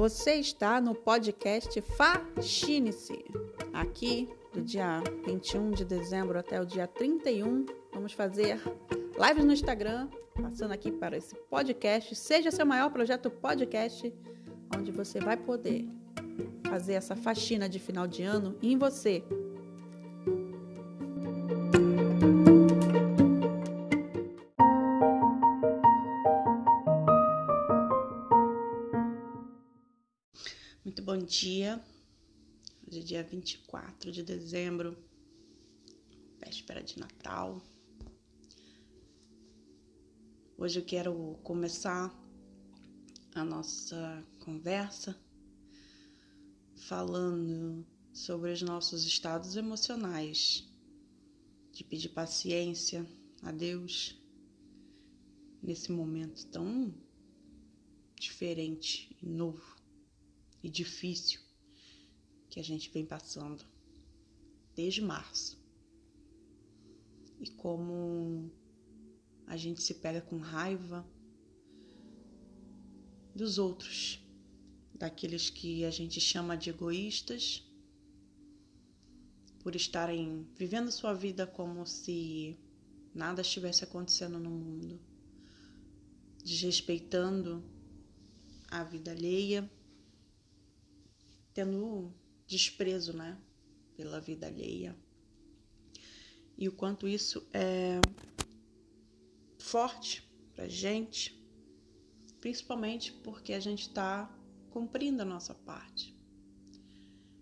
Você está no podcast Faxine-se. Aqui, do dia 21 de dezembro até o dia 31, vamos fazer lives no Instagram, passando aqui para esse podcast. Seja seu maior projeto podcast, onde você vai poder fazer essa faxina de final de ano em você. Dia. Hoje é dia 24 de dezembro, véspera de Natal. Hoje eu quero começar a nossa conversa falando sobre os nossos estados emocionais, de pedir paciência a Deus nesse momento tão diferente e novo e difícil que a gente vem passando desde março. E como a gente se pega com raiva dos outros, daqueles que a gente chama de egoístas, por estarem vivendo sua vida como se nada estivesse acontecendo no mundo, desrespeitando a vida alheia tendo desprezo, né, pela vida alheia. E o quanto isso é forte pra gente, principalmente porque a gente está cumprindo a nossa parte.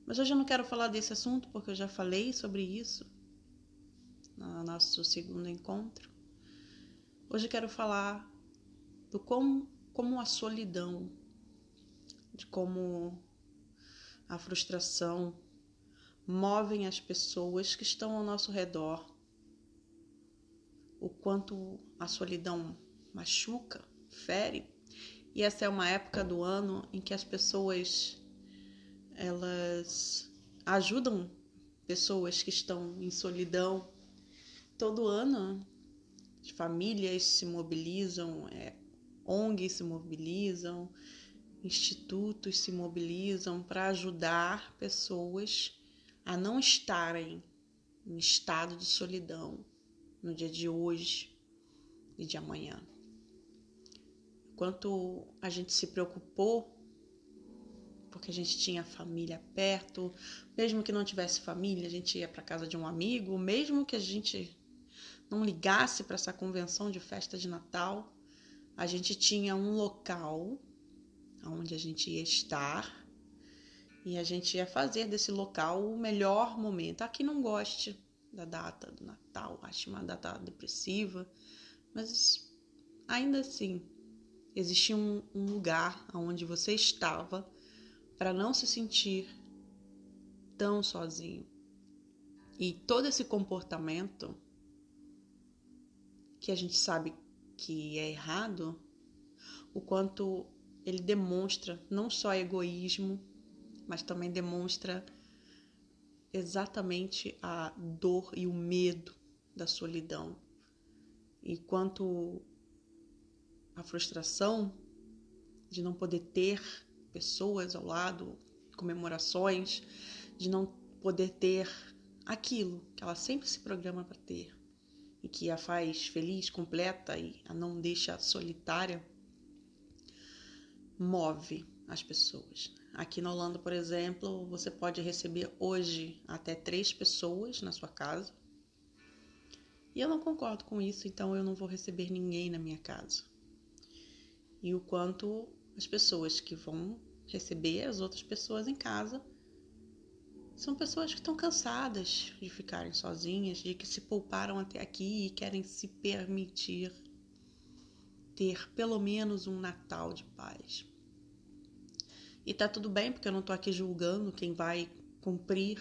Mas hoje eu não quero falar desse assunto porque eu já falei sobre isso no nosso segundo encontro. Hoje eu quero falar do como, como a solidão, de como a frustração movem as pessoas que estão ao nosso redor, o quanto a solidão machuca, fere. E essa é uma época do ano em que as pessoas elas ajudam pessoas que estão em solidão. Todo ano, famílias se mobilizam, é, ONGs se mobilizam, institutos se mobilizam para ajudar pessoas a não estarem em estado de solidão no dia de hoje e de amanhã. Enquanto a gente se preocupou, porque a gente tinha família perto, mesmo que não tivesse família, a gente ia para casa de um amigo, mesmo que a gente não ligasse para essa convenção de festa de Natal, a gente tinha um local onde a gente ia estar e a gente ia fazer desse local o melhor momento. Aqui não goste da data do Natal, acho uma data depressiva, mas ainda assim existia um, um lugar onde você estava para não se sentir tão sozinho. E todo esse comportamento que a gente sabe que é errado, o quanto ele demonstra não só egoísmo, mas também demonstra exatamente a dor e o medo da solidão. Enquanto a frustração de não poder ter pessoas ao lado, comemorações, de não poder ter aquilo que ela sempre se programa para ter e que a faz feliz, completa e a não deixa solitária move as pessoas. Aqui na Holanda, por exemplo, você pode receber hoje até três pessoas na sua casa. E eu não concordo com isso, então eu não vou receber ninguém na minha casa. E o quanto as pessoas que vão receber as outras pessoas em casa são pessoas que estão cansadas de ficarem sozinhas, de que se pouparam até aqui e querem se permitir ter pelo menos um Natal de paz. E tá tudo bem, porque eu não tô aqui julgando quem vai cumprir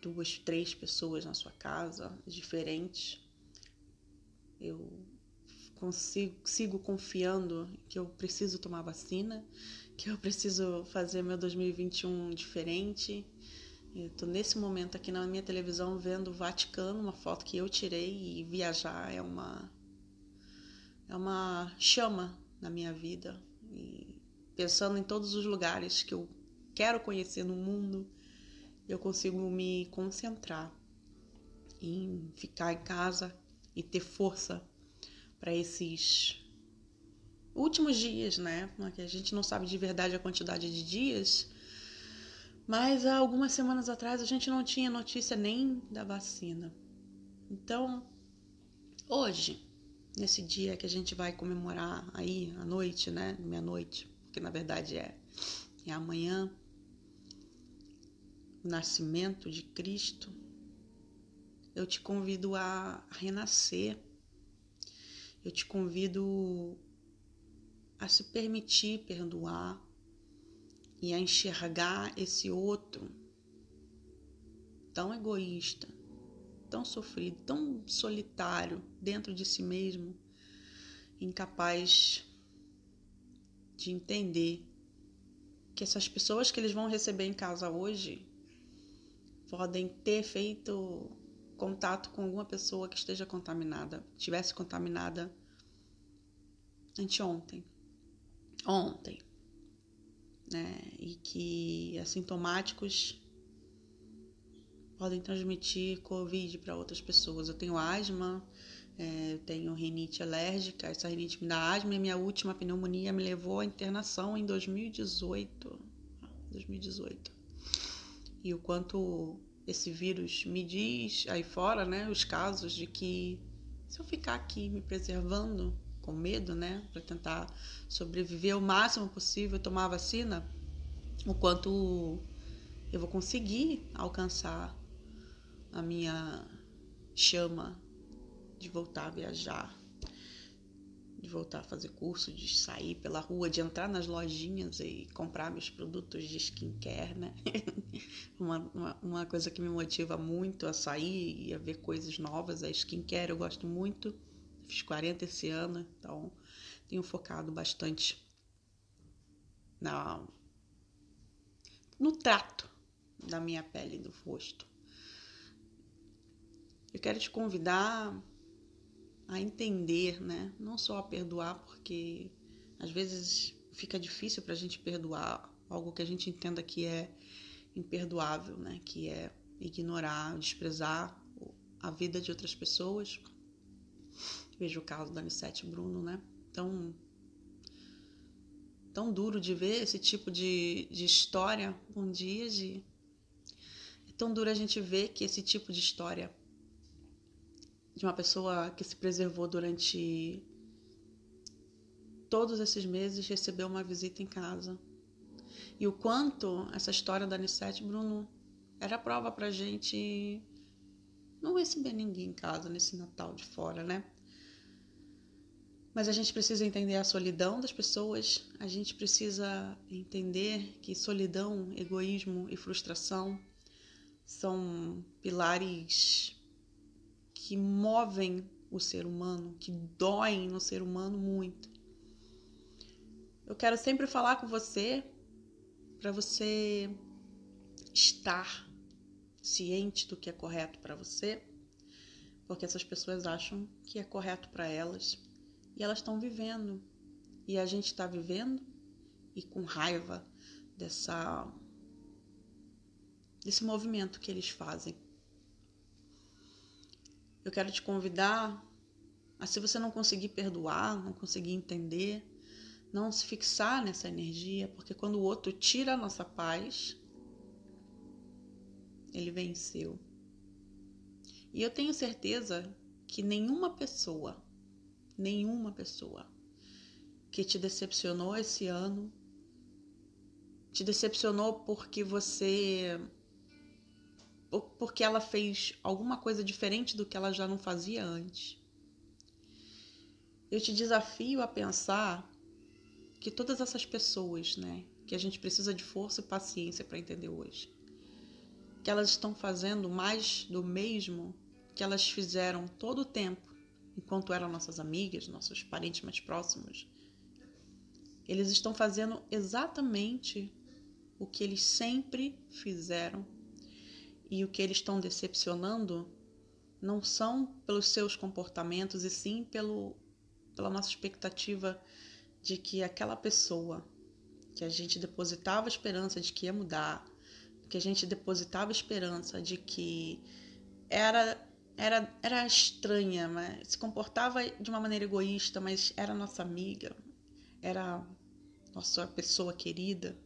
duas, três pessoas na sua casa, diferentes. Eu consigo, sigo confiando que eu preciso tomar vacina, que eu preciso fazer meu 2021 diferente. Eu tô nesse momento aqui na minha televisão vendo o Vaticano, uma foto que eu tirei e viajar é uma é uma chama na minha vida e pensando em todos os lugares que eu quero conhecer no mundo, eu consigo me concentrar em ficar em casa e ter força para esses últimos dias, né? Porque a gente não sabe de verdade a quantidade de dias, mas há algumas semanas atrás a gente não tinha notícia nem da vacina. Então, hoje, nesse dia que a gente vai comemorar aí à noite, né? Meia-noite, porque na verdade é, é amanhã, o nascimento de Cristo, eu te convido a renascer. Eu te convido a se permitir perdoar e a enxergar esse outro tão egoísta, tão sofrido, tão solitário dentro de si mesmo, incapaz de entender que essas pessoas que eles vão receber em casa hoje podem ter feito contato com alguma pessoa que esteja contaminada, tivesse contaminada anteontem, ontem, né? E que assintomáticos podem transmitir Covid para outras pessoas. Eu tenho asma, é, eu tenho rinite alérgica, essa rinite me dá asma e minha última pneumonia me levou à internação em 2018. 2018. E o quanto esse vírus me diz aí fora, né, os casos de que se eu ficar aqui me preservando com medo, né, para tentar sobreviver o máximo possível, tomar vacina, o quanto eu vou conseguir alcançar a minha chama de voltar a viajar, de voltar a fazer curso, de sair pela rua, de entrar nas lojinhas e comprar meus produtos de skincare, né? uma, uma, uma, coisa que me motiva muito a sair e a ver coisas novas, a skincare eu gosto muito. Fiz 40 esse ano, então tenho focado bastante na, no trato da minha pele e do rosto. Eu quero te convidar a entender, né? Não só a perdoar, porque às vezes fica difícil para a gente perdoar algo que a gente entenda que é imperdoável, né? Que é ignorar, desprezar a vida de outras pessoas. Vejo o caso da Anissete Bruno, né? Tão, tão duro de ver esse tipo de, de história um dia de é tão duro a gente ver que esse tipo de história de uma pessoa que se preservou durante todos esses meses recebeu uma visita em casa. E o quanto essa história da Anissete Bruno era prova pra gente não receber ninguém em casa nesse Natal de fora, né? Mas a gente precisa entender a solidão das pessoas, a gente precisa entender que solidão, egoísmo e frustração são pilares que movem o ser humano, que doem no ser humano muito. Eu quero sempre falar com você para você estar ciente do que é correto para você, porque essas pessoas acham que é correto para elas e elas estão vivendo e a gente está vivendo e com raiva dessa desse movimento que eles fazem. Eu quero te convidar a, se você não conseguir perdoar, não conseguir entender, não se fixar nessa energia, porque quando o outro tira a nossa paz, ele venceu. E eu tenho certeza que nenhuma pessoa, nenhuma pessoa que te decepcionou esse ano, te decepcionou porque você porque ela fez alguma coisa diferente do que ela já não fazia antes. Eu te desafio a pensar que todas essas pessoas, né, que a gente precisa de força e paciência para entender hoje, que elas estão fazendo mais do mesmo que elas fizeram todo o tempo enquanto eram nossas amigas, nossos parentes mais próximos. Eles estão fazendo exatamente o que eles sempre fizeram e o que eles estão decepcionando não são pelos seus comportamentos e sim pelo, pela nossa expectativa de que aquela pessoa que a gente depositava esperança de que ia mudar, que a gente depositava esperança de que era era era estranha, se comportava de uma maneira egoísta, mas era nossa amiga, era nossa pessoa querida.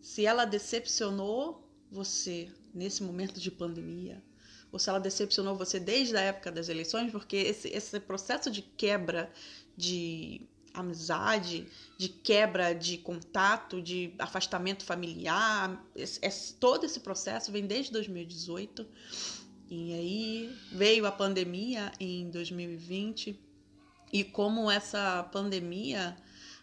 Se ela decepcionou você nesse momento de pandemia, ou se ela decepcionou você desde a época das eleições, porque esse, esse processo de quebra de amizade, de quebra de contato, de afastamento familiar. Esse, esse, todo esse processo vem desde 2018. E aí veio a pandemia em 2020. E como essa pandemia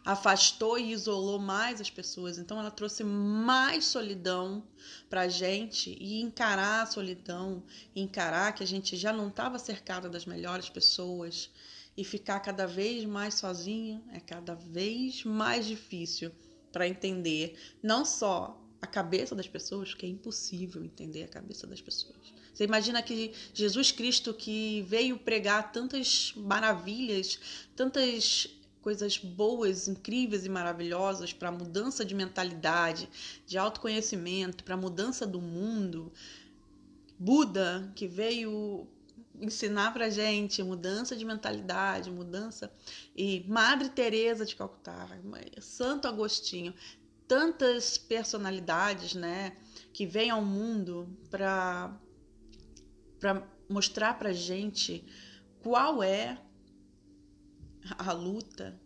afastou e isolou mais as pessoas, então ela trouxe mais solidão para a gente e encarar a solidão, encarar que a gente já não estava cercada das melhores pessoas, e ficar cada vez mais sozinho é cada vez mais difícil para entender não só a cabeça das pessoas, que é impossível entender a cabeça das pessoas. Você imagina que Jesus Cristo que veio pregar tantas maravilhas, tantas coisas boas, incríveis e maravilhosas para mudança de mentalidade, de autoconhecimento, para mudança do mundo. Buda, que veio ensinar pra gente mudança de mentalidade, mudança e Madre Teresa de Calcutá, Santo Agostinho, tantas personalidades, né, que vêm ao mundo para para mostrar pra gente qual é a luta.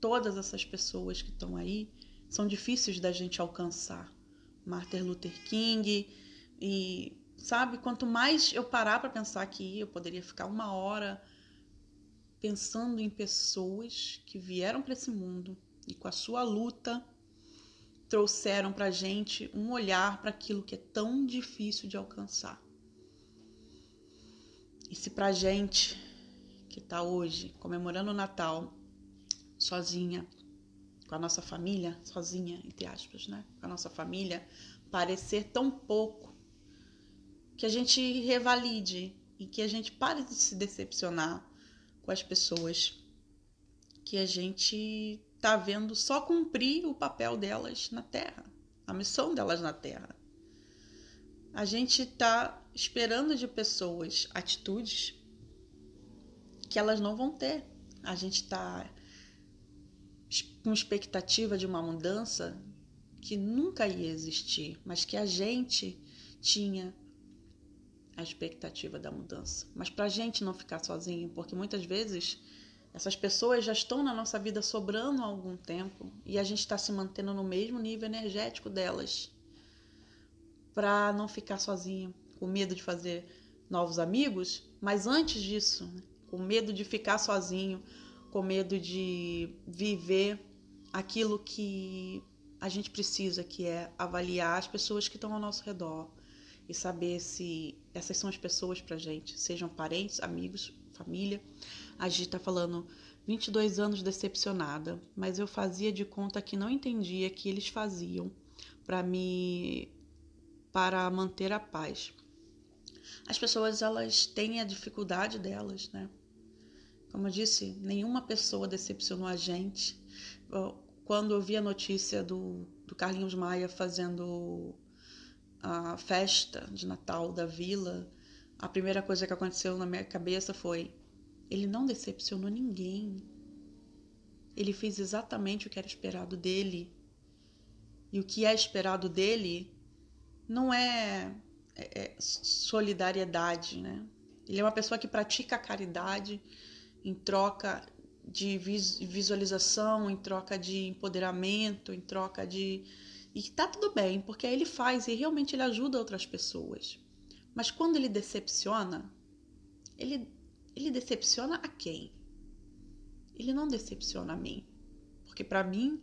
Todas essas pessoas que estão aí são difíceis da gente alcançar. Martin Luther King e sabe? Quanto mais eu parar para pensar aqui, eu poderia ficar uma hora pensando em pessoas que vieram para esse mundo e com a sua luta trouxeram para gente um olhar para aquilo que é tão difícil de alcançar. E se para gente que está hoje comemorando o Natal sozinha, com a nossa família, sozinha, entre aspas, né? Com a nossa família, parecer tão pouco que a gente revalide e que a gente pare de se decepcionar com as pessoas que a gente tá vendo só cumprir o papel delas na Terra, a missão delas na Terra. A gente tá esperando de pessoas atitudes que elas não vão ter. A gente tá com expectativa de uma mudança que nunca ia existir, mas que a gente tinha a expectativa da mudança. Mas para a gente não ficar sozinho, porque muitas vezes essas pessoas já estão na nossa vida sobrando há algum tempo e a gente está se mantendo no mesmo nível energético delas para não ficar sozinho, com medo de fazer novos amigos, mas antes disso, né, com medo de ficar sozinho, com medo de viver aquilo que a gente precisa, que é avaliar as pessoas que estão ao nosso redor, e saber se essas são as pessoas pra gente, sejam parentes, amigos, família. A gente tá falando 22 anos decepcionada, mas eu fazia de conta que não entendia que eles faziam para me para manter a paz. As pessoas elas têm a dificuldade delas, né? Como eu disse, nenhuma pessoa decepcionou a gente. Quando eu vi a notícia do, do Carlinhos Maia fazendo a festa de Natal da vila, a primeira coisa que aconteceu na minha cabeça foi: ele não decepcionou ninguém. Ele fez exatamente o que era esperado dele. E o que é esperado dele não é, é, é solidariedade, né? Ele é uma pessoa que pratica a caridade em troca de visualização, em troca de empoderamento, em troca de e tá tudo bem, porque aí ele faz e realmente ele ajuda outras pessoas. Mas quando ele decepciona, ele, ele decepciona a quem? Ele não decepciona a mim. Porque para mim,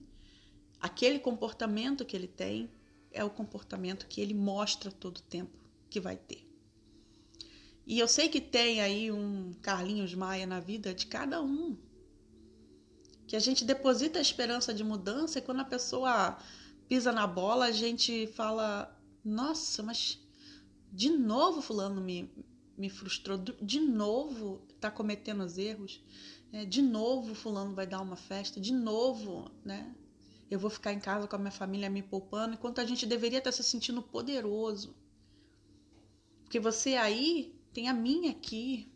aquele comportamento que ele tem é o comportamento que ele mostra todo o tempo que vai ter. E eu sei que tem aí um Carlinhos Maia na vida de cada um. Que a gente deposita a esperança de mudança e quando a pessoa pisa na bola, a gente fala: nossa, mas de novo Fulano me, me frustrou, de novo está cometendo os erros, né? de novo Fulano vai dar uma festa, de novo, né? Eu vou ficar em casa com a minha família me poupando, enquanto a gente deveria estar se sentindo poderoso. Porque você aí tem a minha aqui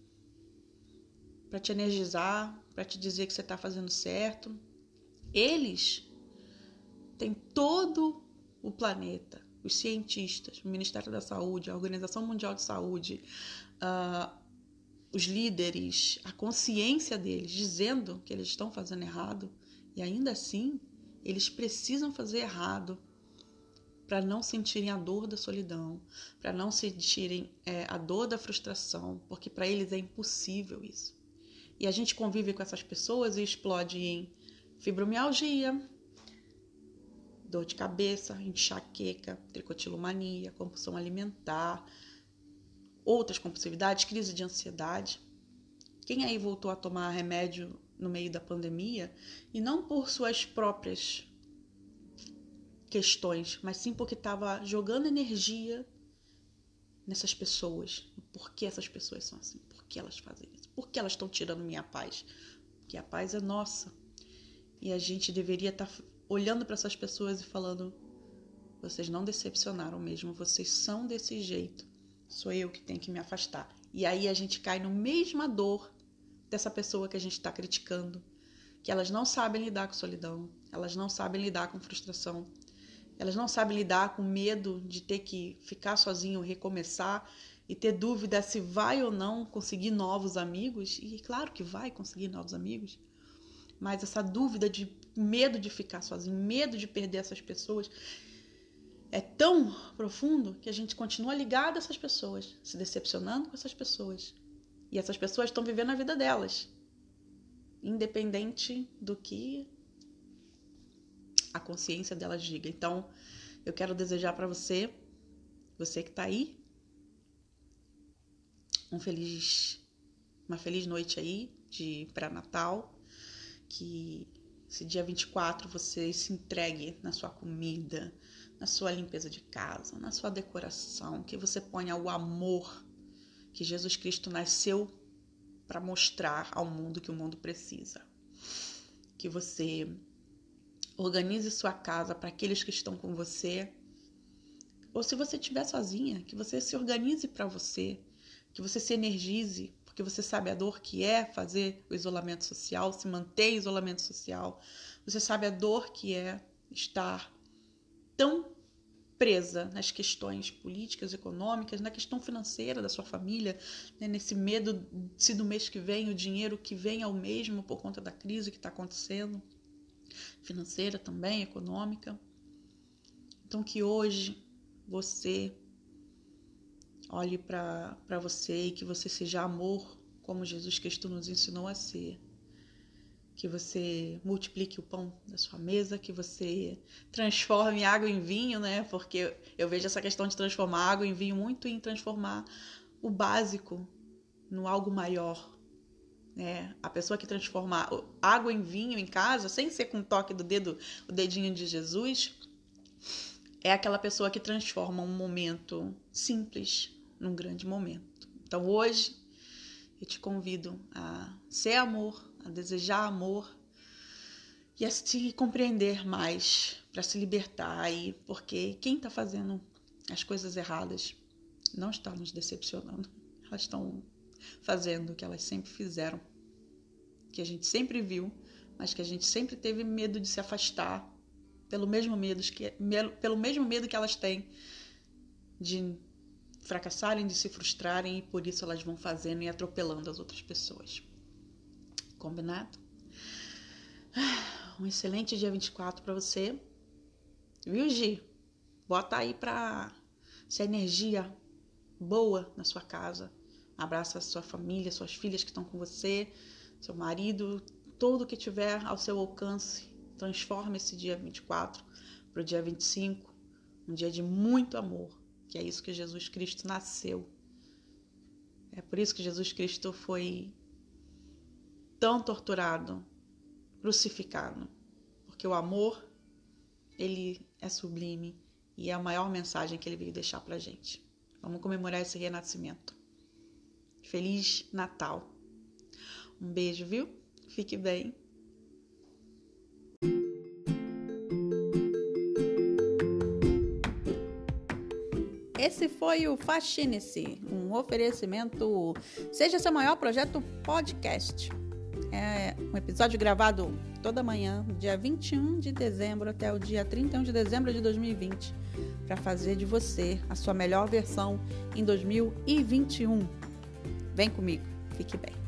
para te energizar, para te dizer que você está fazendo certo. Eles têm todo o planeta, os cientistas, o Ministério da Saúde, a Organização Mundial de Saúde, uh, os líderes, a consciência deles dizendo que eles estão fazendo errado e ainda assim eles precisam fazer errado para não sentirem a dor da solidão, para não sentirem é, a dor da frustração, porque para eles é impossível isso. E a gente convive com essas pessoas e explode em fibromialgia, dor de cabeça, enxaqueca, tricotilomania, compulsão alimentar, outras compulsividades, crise de ansiedade. Quem aí voltou a tomar remédio no meio da pandemia e não por suas próprias questões, mas sim porque estava jogando energia nessas pessoas. Por que essas pessoas são assim? Por que elas fazem isso? Por que elas estão tirando minha paz? Porque a paz é nossa. E a gente deveria estar tá olhando para essas pessoas e falando: vocês não decepcionaram mesmo, vocês são desse jeito. Sou eu que tenho que me afastar. E aí a gente cai na mesma dor dessa pessoa que a gente está criticando, que elas não sabem lidar com solidão, elas não sabem lidar com frustração, elas não sabem lidar com medo de ter que ficar sozinho, recomeçar e ter dúvida se vai ou não conseguir novos amigos. E claro que vai conseguir novos amigos, mas essa dúvida de medo de ficar sozinho, medo de perder essas pessoas, é tão profundo que a gente continua ligado a essas pessoas, se decepcionando com essas pessoas, e essas pessoas estão vivendo a vida delas, independente do que a consciência delas diga. Então, eu quero desejar para você, você que está aí, um feliz, uma feliz noite aí de pré-natal, que esse dia 24 você se entregue na sua comida, na sua limpeza de casa, na sua decoração, que você ponha o amor que Jesus Cristo nasceu para mostrar ao mundo que o mundo precisa. Que você organize sua casa para aqueles que estão com você. Ou se você estiver sozinha, que você se organize para você, que você se energize, porque você sabe a dor que é fazer o isolamento social, se manter em isolamento social. Você sabe a dor que é estar tão presa nas questões políticas, econômicas, na questão financeira da sua família, né? nesse medo se do mês que vem o dinheiro que vem é o mesmo por conta da crise que está acontecendo, financeira também, econômica. Então, que hoje você olhe para você e que você seja amor, como Jesus Cristo nos ensinou a ser que você multiplique o pão da sua mesa, que você transforme água em vinho, né? Porque eu vejo essa questão de transformar água em vinho muito em transformar o básico no algo maior. Né? A pessoa que transforma água em vinho em casa, sem ser com o toque do dedo, o dedinho de Jesus, é aquela pessoa que transforma um momento simples num grande momento. Então hoje eu te convido a ser amor, a desejar amor e a se compreender mais para se libertar aí, porque quem está fazendo as coisas erradas não está nos decepcionando, elas estão fazendo o que elas sempre fizeram, que a gente sempre viu, mas que a gente sempre teve medo de se afastar pelo mesmo medo que pelo mesmo medo que elas têm de fracassarem, de se frustrarem e por isso elas vão fazendo e atropelando as outras pessoas. Combinado? Um excelente dia 24 para você. Viu, Gi? Bota aí pra essa energia boa na sua casa. Abraça sua família, suas filhas que estão com você, seu marido, tudo que tiver ao seu alcance. Transforme esse dia 24 para o dia 25, um dia de muito amor, que é isso que Jesus Cristo nasceu. É por isso que Jesus Cristo foi tão torturado, crucificado, porque o amor ele é sublime e é a maior mensagem que ele veio deixar pra gente. Vamos comemorar esse renascimento. Feliz Natal. Um beijo, viu? Fique bem. Esse foi o Faxine-se, um oferecimento Seja Seu Maior Projeto Podcast. É um episódio gravado toda manhã, dia 21 de dezembro até o dia 31 de dezembro de 2020, para fazer de você a sua melhor versão em 2021. Vem comigo, fique bem.